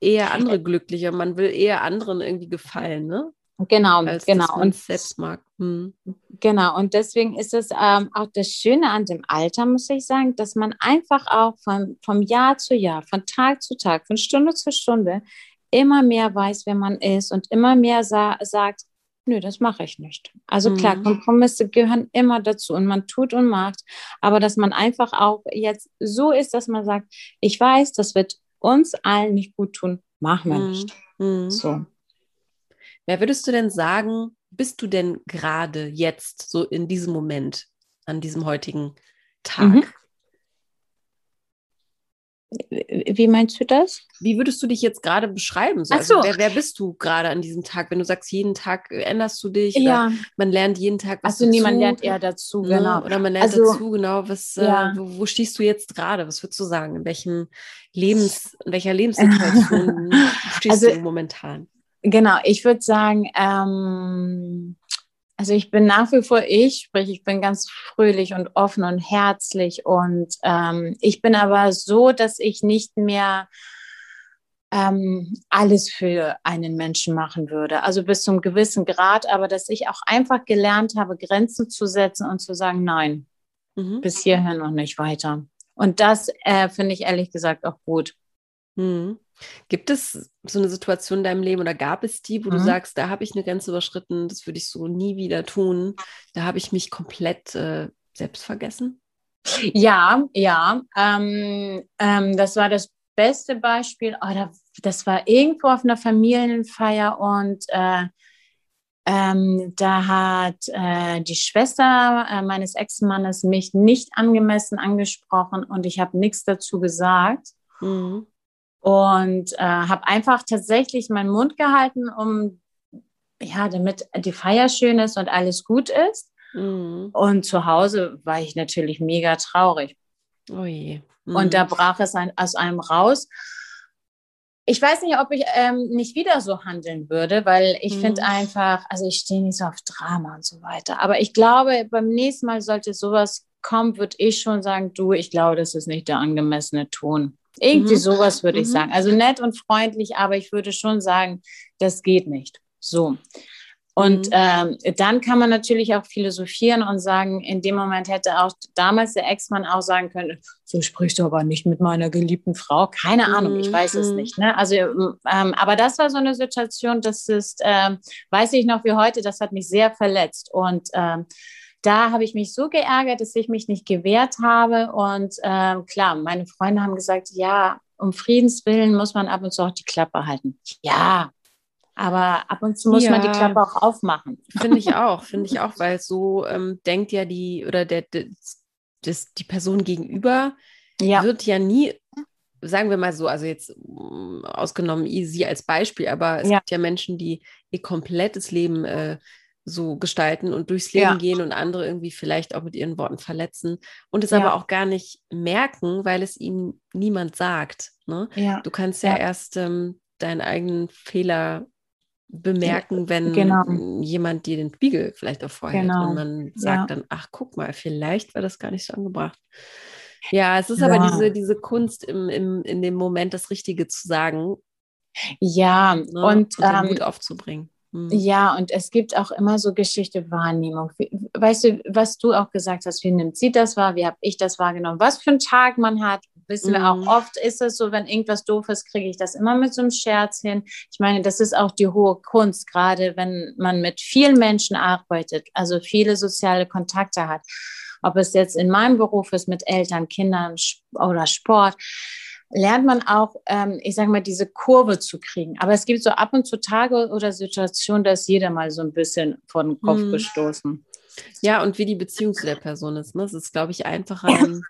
eher andere glücklicher. Man will eher anderen irgendwie gefallen, ne? Genau, Als genau. und selbst mag. Hm. Genau, und deswegen ist es ähm, auch das Schöne an dem Alter, muss ich sagen, dass man einfach auch von, vom Jahr zu Jahr, von Tag zu Tag, von Stunde zu Stunde immer mehr weiß, wer man ist und immer mehr sa sagt, nö, das mache ich nicht. Also mhm. klar, Kompromisse gehören immer dazu und man tut und macht, aber dass man einfach auch jetzt so ist, dass man sagt, ich weiß, das wird uns allen nicht gut tun, machen wir mhm. nicht. Mhm. So. Wer würdest du denn sagen, bist du denn gerade jetzt, so in diesem Moment, an diesem heutigen Tag? Wie meinst du das? Wie würdest du dich jetzt gerade beschreiben? So? Also, wer, wer, bist du gerade an diesem Tag? Wenn du sagst, jeden Tag änderst du dich, ja. man lernt jeden Tag was Also niemand lernt eher dazu, ne? genau. Oder man lernt also, dazu, genau. Was, äh, ja. äh, wo, wo, stehst du jetzt gerade? Was würdest du sagen? In welchem Lebens, in welcher Lebenssituation stehst also, du momentan? Genau, ich würde sagen, ähm, also ich bin nach wie vor ich, sprich, ich bin ganz fröhlich und offen und herzlich und ähm, ich bin aber so, dass ich nicht mehr ähm, alles für einen Menschen machen würde. Also bis zum gewissen Grad, aber dass ich auch einfach gelernt habe, Grenzen zu setzen und zu sagen, nein, mhm. bis hierhin noch nicht weiter. Und das äh, finde ich ehrlich gesagt auch gut. Mhm. Gibt es so eine Situation in deinem Leben oder gab es die, wo mhm. du sagst, da habe ich eine Grenze überschritten, das würde ich so nie wieder tun, da habe ich mich komplett äh, selbst vergessen? Ja, ja. Ähm, ähm, das war das beste Beispiel. Oh, da, das war irgendwo auf einer Familienfeier und äh, ähm, da hat äh, die Schwester äh, meines Ex-Mannes mich nicht angemessen angesprochen und ich habe nichts dazu gesagt. Mhm und äh, habe einfach tatsächlich meinen Mund gehalten, um ja, damit die Feier schön ist und alles gut ist. Mhm. Und zu Hause war ich natürlich mega traurig. Oh je. Mhm. Und da brach es ein, aus einem raus. Ich weiß nicht, ob ich ähm, nicht wieder so handeln würde, weil ich mhm. finde einfach, also ich stehe nicht so auf Drama und so weiter. Aber ich glaube, beim nächsten Mal sollte sowas kommen, würde ich schon sagen, du, ich glaube, das ist nicht der angemessene Ton. Irgendwie mhm. sowas würde ich mhm. sagen. Also nett und freundlich, aber ich würde schon sagen, das geht nicht. So. Und mhm. ähm, dann kann man natürlich auch philosophieren und sagen, in dem Moment hätte auch damals der Ex-Mann auch sagen können, so sprichst du aber nicht mit meiner geliebten Frau. Keine Ahnung, ich weiß es mhm. nicht. Ne? Also, ähm, aber das war so eine Situation, das ist, ähm, weiß ich noch wie heute, das hat mich sehr verletzt. Und ähm, da habe ich mich so geärgert, dass ich mich nicht gewehrt habe. Und äh, klar, meine Freunde haben gesagt, ja, um Friedens willen muss man ab und zu auch die Klappe halten. Ja, aber ab und zu muss ja, man die Klappe auch aufmachen. Finde ich auch, finde ich auch, weil so ähm, denkt ja die oder der, der das, die Person gegenüber ja. wird ja nie, sagen wir mal so, also jetzt mm, ausgenommen sie als Beispiel, aber es ja. gibt ja Menschen, die ihr komplettes Leben äh, so gestalten und durchs Leben ja. gehen und andere irgendwie vielleicht auch mit ihren Worten verletzen und es ja. aber auch gar nicht merken, weil es ihnen niemand sagt. Ne? Ja. Du kannst ja, erst ähm, deinen eigenen Fehler bemerken, wenn genau. jemand dir den Spiegel vielleicht auch vorhält genau. und man sagt dann, ach guck mal, vielleicht war das gar nicht so angebracht. Ja, es ist aber diese, diese Kunst im, im, in dem Moment das Richtige zu sagen. Ja, ne? und, und den ähm, Mut aufzubringen. Mhm. Ja, und es gibt auch immer so Geschichte Wahrnehmung. Weißt du, was du auch gesagt hast, wie nimmt sie das wahr, wie habe ich das wahrgenommen, was für einen Tag man hat, Wissen wir auch, mhm. oft ist es so, wenn irgendwas doof ist, kriege ich das immer mit so einem Scherz hin. Ich meine, das ist auch die hohe Kunst, gerade wenn man mit vielen Menschen arbeitet, also viele soziale Kontakte hat. Ob es jetzt in meinem Beruf ist, mit Eltern, Kindern oder Sport lernt man auch, ähm, ich sage mal, diese Kurve zu kriegen. Aber es gibt so ab und zu Tage oder Situationen, da ist jeder mal so ein bisschen vor den Kopf hm. gestoßen. Ja, und wie die Beziehung zu der Person ist. Ne? Es ist, glaube ich, einfacher. Ja.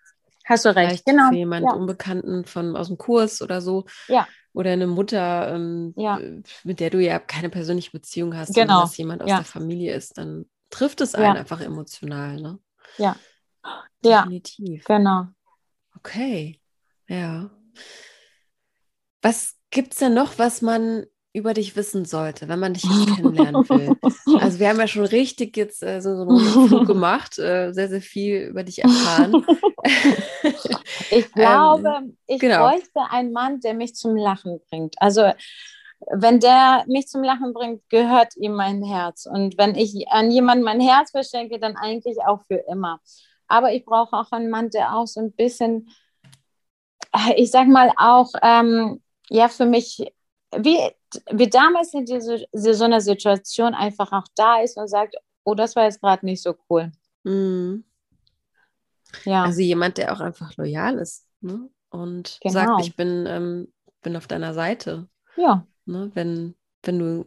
Hast du recht, genau. Für jemanden ja. Unbekannten von, aus dem Kurs oder so. Ja. Oder eine Mutter, ähm, ja. mit der du ja keine persönliche Beziehung hast, genau. sondern dass jemand aus der Familie ist, dann trifft es einen einfach emotional. Ne? Ja. Definitiv. Ja, genau. Okay. Ja. Was gibt es denn noch, was man über dich wissen sollte, wenn man dich kennenlernen will? Also wir haben ja schon richtig jetzt äh, so, so einen Flug gemacht, äh, sehr, sehr viel über dich erfahren. ich glaube, ähm, ich genau. bräuchte einen Mann, der mich zum Lachen bringt. Also wenn der mich zum Lachen bringt, gehört ihm mein Herz. Und wenn ich an jemanden mein Herz verschenke, dann eigentlich auch für immer. Aber ich brauche auch einen Mann, der auch so ein bisschen ich sag mal auch, ähm, ja, für mich, wie, wie damals in diese, so einer Situation einfach auch da ist und sagt, oh, das war jetzt gerade nicht so cool. Mhm. Ja. Also jemand, der auch einfach loyal ist ne? und genau. sagt, ich bin, ähm, bin auf deiner Seite. Ja. Ne? Wenn, wenn du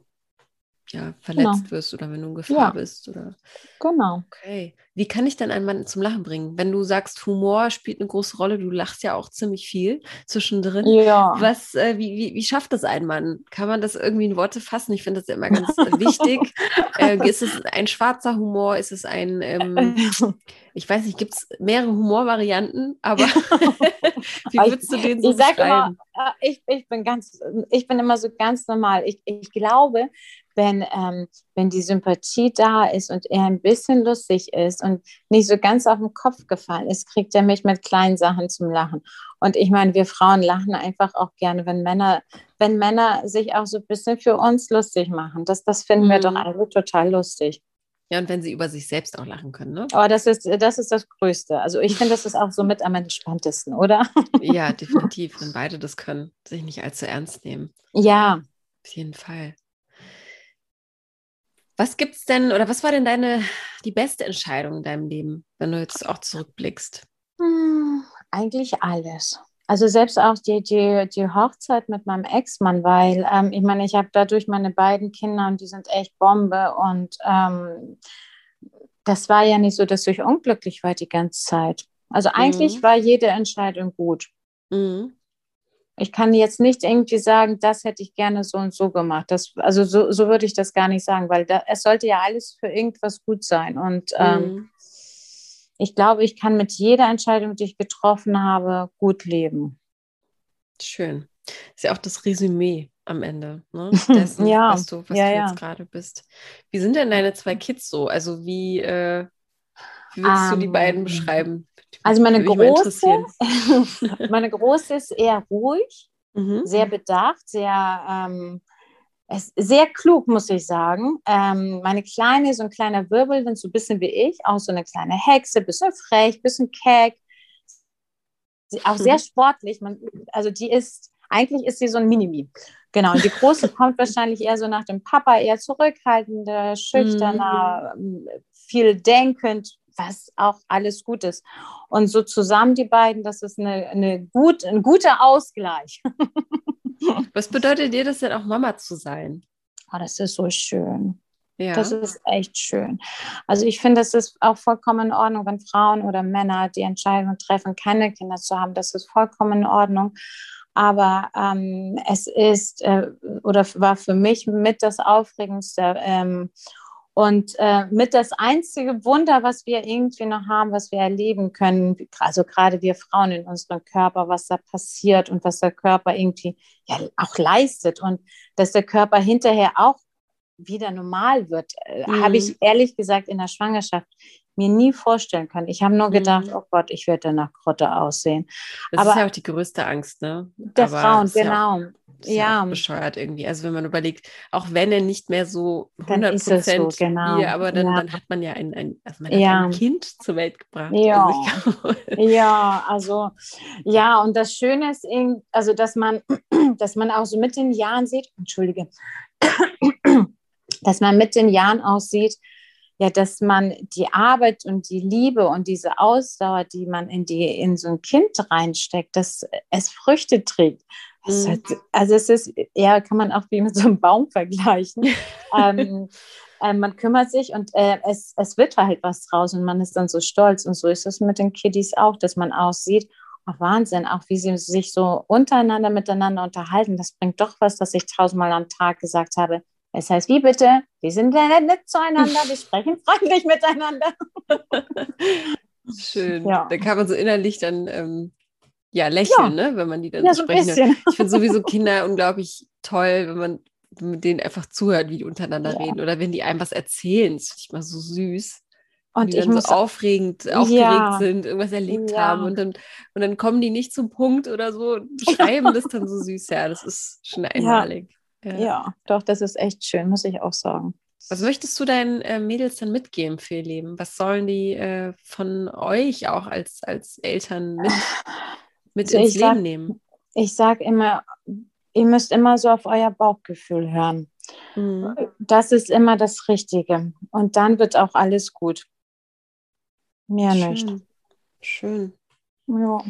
ja, verletzt genau. wirst oder wenn du in Gefahr ja. bist. Oder... Genau. Okay. Wie kann ich dann einen Mann zum Lachen bringen? Wenn du sagst, Humor spielt eine große Rolle, du lachst ja auch ziemlich viel zwischendrin. Ja. Was, äh, wie, wie, wie schafft das ein Mann? Kann man das irgendwie in Worte fassen? Ich finde das ja immer ganz wichtig. Äh, ist es ein schwarzer Humor? Ist es ein, ähm, ich weiß nicht, gibt es mehrere Humorvarianten, aber wie würdest du den so ich sag immer, äh, ich, ich bin ganz, ich bin immer so ganz normal. Ich, ich glaube, wenn, ähm, wenn die Sympathie da ist und er ein bisschen lustig ist und nicht so ganz auf den Kopf gefallen ist, kriegt er mich mit kleinen Sachen zum Lachen. Und ich meine, wir Frauen lachen einfach auch gerne, wenn Männer, wenn Männer sich auch so ein bisschen für uns lustig machen. Das, das finden mhm. wir doch alle total lustig. Ja, und wenn sie über sich selbst auch lachen können, ne? Aber das ist, das ist das Größte. Also ich finde, das ist auch so mit am entspanntesten, oder? Ja, definitiv, wenn beide das können, sich nicht allzu ernst nehmen. Ja. Auf jeden Fall. Was gibt's denn oder was war denn deine die beste Entscheidung in deinem Leben, wenn du jetzt auch zurückblickst? Hm, eigentlich alles. Also selbst auch die, die, die Hochzeit mit meinem Ex-Mann, weil ähm, ich meine, ich habe dadurch meine beiden Kinder und die sind echt Bombe und ähm, das war ja nicht so, dass ich unglücklich war die ganze Zeit. Also eigentlich mhm. war jede Entscheidung gut. Mhm. Ich kann jetzt nicht irgendwie sagen, das hätte ich gerne so und so gemacht. Das, also so, so würde ich das gar nicht sagen, weil da, es sollte ja alles für irgendwas gut sein. Und ähm, mhm. Ich glaube, ich kann mit jeder Entscheidung, die ich getroffen habe, gut leben. Schön. Ist ja auch das Resümee am Ende ne? dessen, ja. was du, was ja, du ja. jetzt gerade bist. Wie sind denn deine zwei Kids so? Also wie, äh, wie würdest um, du die ähm, beiden beschreiben? Also meine große, meine große ist eher ruhig, mhm. sehr bedacht, sehr, ähm, sehr klug, muss ich sagen. Ähm, meine Kleine so ein kleiner Wirbel, so ein bisschen wie ich, auch so eine kleine Hexe, bisschen frech, bisschen keck, auch sehr sportlich. Man, also die ist, eigentlich ist sie so ein Minimi. Genau, und die Große kommt wahrscheinlich eher so nach dem Papa, eher zurückhaltender, schüchterner, mhm. viel denkend, was auch alles gut ist. Und so zusammen die beiden, das ist eine, eine gut, ein guter Ausgleich. was bedeutet dir das denn auch Mama zu sein? Oh, das ist so schön. Ja. Das ist echt schön. Also ich finde, es ist auch vollkommen in Ordnung, wenn Frauen oder Männer die Entscheidung treffen, keine Kinder zu haben. Das ist vollkommen in Ordnung. Aber ähm, es ist äh, oder war für mich mit das Aufregendste, ähm, und äh, mit das einzige Wunder, was wir irgendwie noch haben, was wir erleben können, also gerade wir Frauen in unserem Körper, was da passiert und was der Körper irgendwie ja auch leistet. Und dass der Körper hinterher auch wieder normal wird, mhm. habe ich ehrlich gesagt in der Schwangerschaft mir nie vorstellen können. Ich habe nur gedacht, mhm. oh Gott, ich werde nach Grotte aussehen. Das Aber ist ja auch die größte Angst, ne? Der Aber Frauen, genau. Ja, ja. bescheuert irgendwie. Also wenn man überlegt, auch wenn er nicht mehr so 100 Prozent so, genau. Hier, aber dann, ja. dann, hat man ja ein, ein, also man ja. ein Kind zur Welt gebracht. Ja. Also ja, also ja, und das Schöne ist, also dass man, dass man auch so mit den Jahren sieht, entschuldige, dass man mit den Jahren auch sieht, ja, dass man die Arbeit und die Liebe und diese Ausdauer, die man in die in so ein Kind reinsteckt, dass es Früchte trägt. Mhm. hat, also es ist, ja, kann man auch wie mit so einem Baum vergleichen. ähm, äh, man kümmert sich und äh, es, es wird halt was draus und man ist dann so stolz. Und so ist es mit den Kiddies auch, dass man aussieht, oh, Wahnsinn, auch wie sie sich so untereinander miteinander unterhalten. Das bringt doch was, dass ich tausendmal am Tag gesagt habe, es heißt, wie bitte? Wir sind nett zueinander, wir sprechen freundlich miteinander. Schön. Ja. Da kann man so innerlich dann ähm, ja lächeln, ja. ne? wenn man die dann ja, so sprechen. So ich finde sowieso Kinder unglaublich toll, wenn man mit denen einfach zuhört, wie die untereinander ja. reden oder wenn die einem was erzählen. Das finde ich mal so süß. Und die dann so aufregend, aufgeregt sind, irgendwas erlebt haben und dann, und dann kommen die nicht zum Punkt oder so und beschreiben das dann so süß. Ja, das ist schon einmalig. Ja. ja, doch, das ist echt schön, muss ich auch sagen. Was möchtest du deinen äh, Mädels dann mitgeben für ihr Leben? Was sollen die äh, von euch auch als, als Eltern mit, mit ins Leben sag, nehmen? Ich sage immer, ihr müsst immer so auf euer Bauchgefühl hören. Mhm. Das ist immer das Richtige. Und dann wird auch alles gut. Mehr Schön. nicht. Schön. Ja.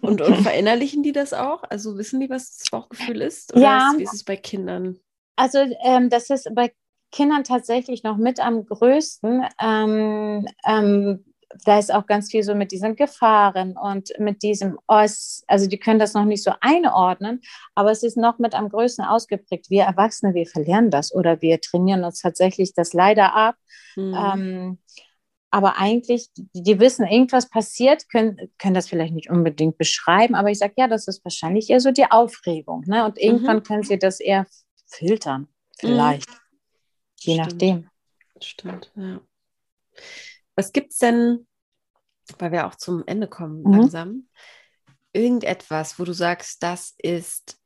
Und, und verinnerlichen die das auch? Also wissen die, was das Bauchgefühl ist? Oder ja. Ist, wie ist es bei Kindern? Also ähm, das ist bei Kindern tatsächlich noch mit am größten. Ähm, ähm, da ist auch ganz viel so mit diesen Gefahren und mit diesem, Os, also die können das noch nicht so einordnen, aber es ist noch mit am größten ausgeprägt. Wir Erwachsene, wir verlernen das oder wir trainieren uns tatsächlich das leider ab. Mhm. Ähm, aber eigentlich, die, die, wissen, irgendwas passiert, können, können das vielleicht nicht unbedingt beschreiben, aber ich sage, ja, das ist wahrscheinlich eher so die Aufregung. Ne? Und irgendwann mhm. können sie das eher filtern, vielleicht. Mhm. Je Stimmt. nachdem. Stimmt, ja. Was gibt es denn, weil wir auch zum Ende kommen mhm. langsam, irgendetwas, wo du sagst, das ist,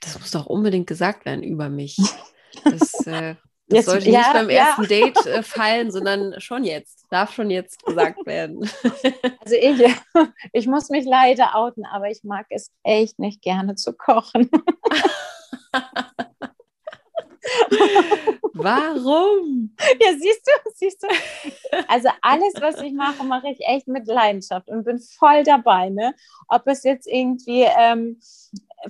das muss doch unbedingt gesagt werden über mich. Das, äh, das jetzt, sollte ja, nicht beim ersten ja. Date äh, fallen, sondern schon jetzt. Darf schon jetzt gesagt werden. Also ich, ich muss mich leider outen, aber ich mag es echt nicht gerne zu kochen. Warum? Ja, siehst du, siehst du. Also alles, was ich mache, mache ich echt mit Leidenschaft und bin voll dabei. Ne? Ob es jetzt irgendwie ähm,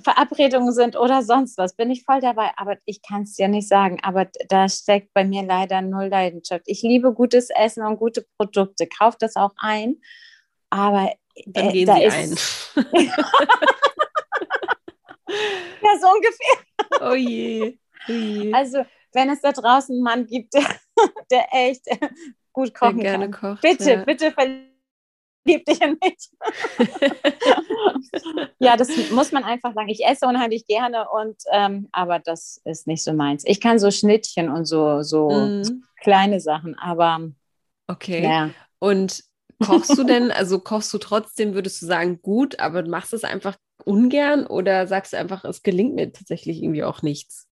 Verabredungen sind oder sonst was, bin ich voll dabei. Aber ich kann es dir nicht sagen. Aber da steckt bei mir leider null Leidenschaft. Ich liebe gutes Essen und gute Produkte. Kauf das auch ein. Aber dann äh, gehen da sie ist... ein. ja, so ungefähr. Oh je. oh je. Also wenn es da draußen einen Mann gibt, der, der echt gut kochen der gerne kann. Kocht, bitte, ja. bitte verlieb dich in mich. ja, das muss man einfach sagen. Ich esse unheimlich gerne und ähm, aber das ist nicht so meins. Ich kann so Schnittchen und so, so mm. kleine Sachen, aber okay. Ja. Und kochst du denn, also kochst du trotzdem, würdest du sagen, gut, aber machst es einfach ungern oder sagst du einfach, es gelingt mir tatsächlich irgendwie auch nichts?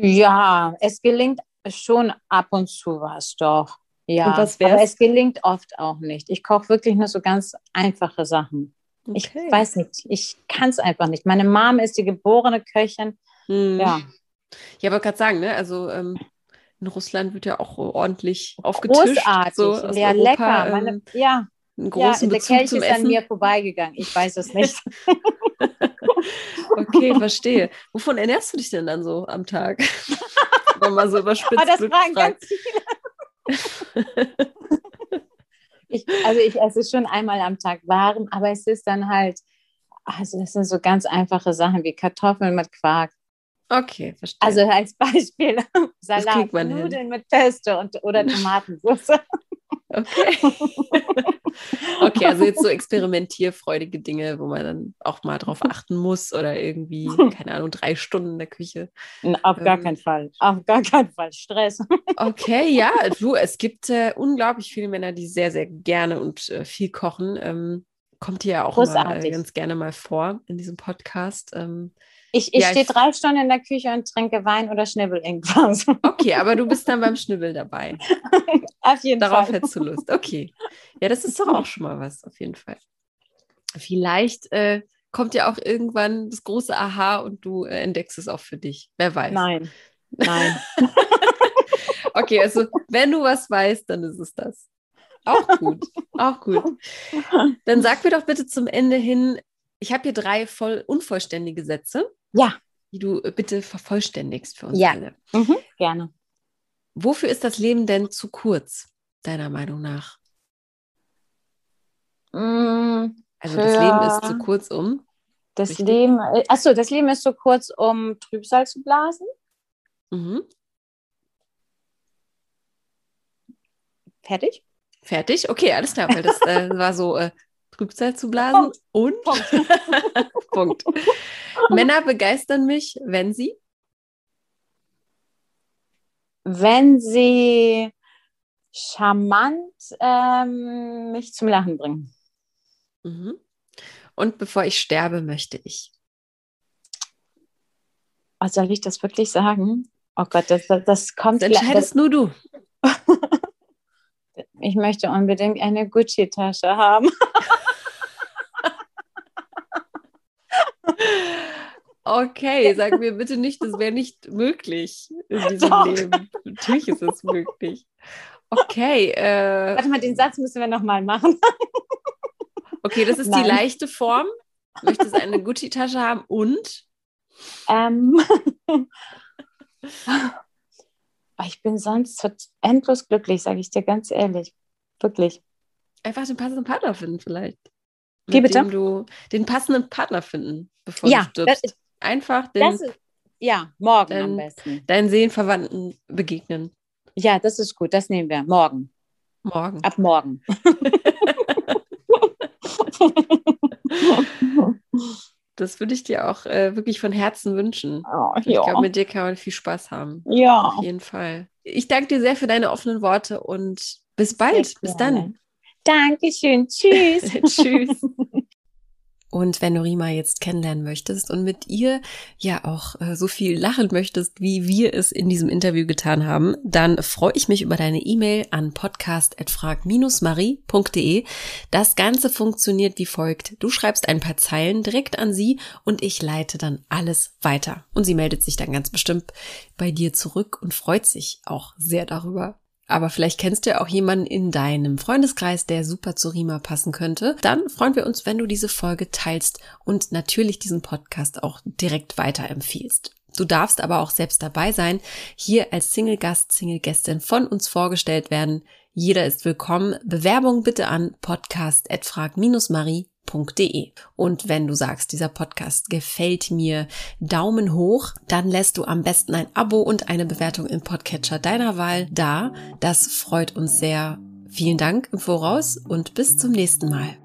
Ja, es gelingt schon ab und zu was doch. Ja, aber es gelingt oft auch nicht. Ich koche wirklich nur so ganz einfache Sachen. Okay. Ich weiß nicht, ich kann es einfach nicht. Meine Mom ist die geborene Köchin. Hm. Ja. Ich wollte gerade sagen, ne? also ähm, in Russland wird ja auch ordentlich aufgetischt. Großartig, so ja, Europa, lecker. Meine, ähm, ja, einen großen ja, der Kelch ist Essen. an mir vorbeigegangen. Ich weiß es nicht. okay, verstehe. Wovon ernährst du dich denn dann so am Tag? Wenn man so überspitzt. Oh, das fragen ganz viele. ich, also ich esse schon einmal am Tag warm, aber es ist dann halt, also das sind so ganz einfache Sachen wie Kartoffeln mit Quark. Okay, verstehe. Also als Beispiel Salat, Nudeln hin. mit Pesto und, oder Tomatensauce. Okay. okay, also jetzt so experimentierfreudige Dinge, wo man dann auch mal drauf achten muss oder irgendwie, keine Ahnung, drei Stunden in der Küche. Auf gar ähm, keinen Fall. Auf gar keinen Fall. Stress. Okay, ja, du, es gibt äh, unglaublich viele Männer, die sehr, sehr gerne und äh, viel kochen. Ähm, kommt hier ja auch mal, äh, ganz gerne mal vor in diesem Podcast. Ähm, ich, ich ja, stehe drei Stunden in der Küche und trinke Wein oder schnibbel irgendwas. Okay, aber du bist dann beim Schnibbel dabei. auf jeden Darauf Fall. hättest du Lust. Okay. Ja, das ist doch auch schon mal was, auf jeden Fall. Vielleicht äh, kommt ja auch irgendwann das große Aha und du äh, entdeckst es auch für dich. Wer weiß. Nein. Nein. okay, also wenn du was weißt, dann ist es das. Auch gut, auch gut. Dann sag mir doch bitte zum Ende hin, ich habe hier drei voll unvollständige Sätze. Ja. Die du äh, bitte vervollständigst für uns ja. alle. Mhm, gerne. Wofür ist das Leben denn zu kurz, deiner Meinung nach? Mm, also das Leben ist zu kurz, um. Das richtig? Leben, äh, achso, das Leben ist zu kurz, um Trübsal zu blasen. Mhm. Fertig? Fertig? Okay, alles klar, weil das äh, war so äh, Trübsal zu blasen Punkt. und Punkt. Punkt. Männer begeistern mich, wenn sie? Wenn sie charmant ähm, mich zum Lachen bringen. Mhm. Und bevor ich sterbe, möchte ich. Oh, soll ich das wirklich sagen? Oh Gott, das, das, das kommt. Das entscheidest das, nur du. ich möchte unbedingt eine Gucci-Tasche haben. Okay, sag mir bitte nicht, das wäre nicht möglich in diesem Doch. Leben. Natürlich ist es möglich. Okay. Äh, Warte mal, den Satz müssen wir nochmal machen. okay, das ist Nein. die leichte Form. Möchtest eine Gucci-Tasche haben und? Ähm. ich bin sonst endlos glücklich, sage ich dir ganz ehrlich. Wirklich. Einfach den passenden Partner finden, vielleicht. Wie bitte? du den passenden Partner finden, bevor ja, du stirbst. Einfach den, ist, ja, morgen dein, am besten. Deinen Seelenverwandten begegnen. Ja, das ist gut. Das nehmen wir. Morgen. Morgen. Ab morgen. das würde ich dir auch äh, wirklich von Herzen wünschen. Oh, ich glaube, mit dir kann man viel Spaß haben. Ja. Auf jeden Fall. Ich danke dir sehr für deine offenen Worte und bis bald. Bis dann. Dankeschön. Tschüss. Tschüss. Und wenn du Rima jetzt kennenlernen möchtest und mit ihr ja auch äh, so viel lachen möchtest, wie wir es in diesem Interview getan haben, dann freue ich mich über deine E-Mail an podcast.frag-marie.de. Das Ganze funktioniert wie folgt. Du schreibst ein paar Zeilen direkt an sie und ich leite dann alles weiter. Und sie meldet sich dann ganz bestimmt bei dir zurück und freut sich auch sehr darüber. Aber vielleicht kennst du ja auch jemanden in deinem Freundeskreis, der super zu Rima passen könnte. Dann freuen wir uns, wenn du diese Folge teilst und natürlich diesen Podcast auch direkt weiterempfiehlst. Du darfst aber auch selbst dabei sein, hier als Single-Gast, Single-Gästin von uns vorgestellt werden. Jeder ist willkommen. Bewerbung bitte an podcast.de. Und wenn du sagst, dieser Podcast gefällt mir, Daumen hoch, dann lässt du am besten ein Abo und eine Bewertung im Podcatcher deiner Wahl da. Das freut uns sehr. Vielen Dank im Voraus und bis zum nächsten Mal.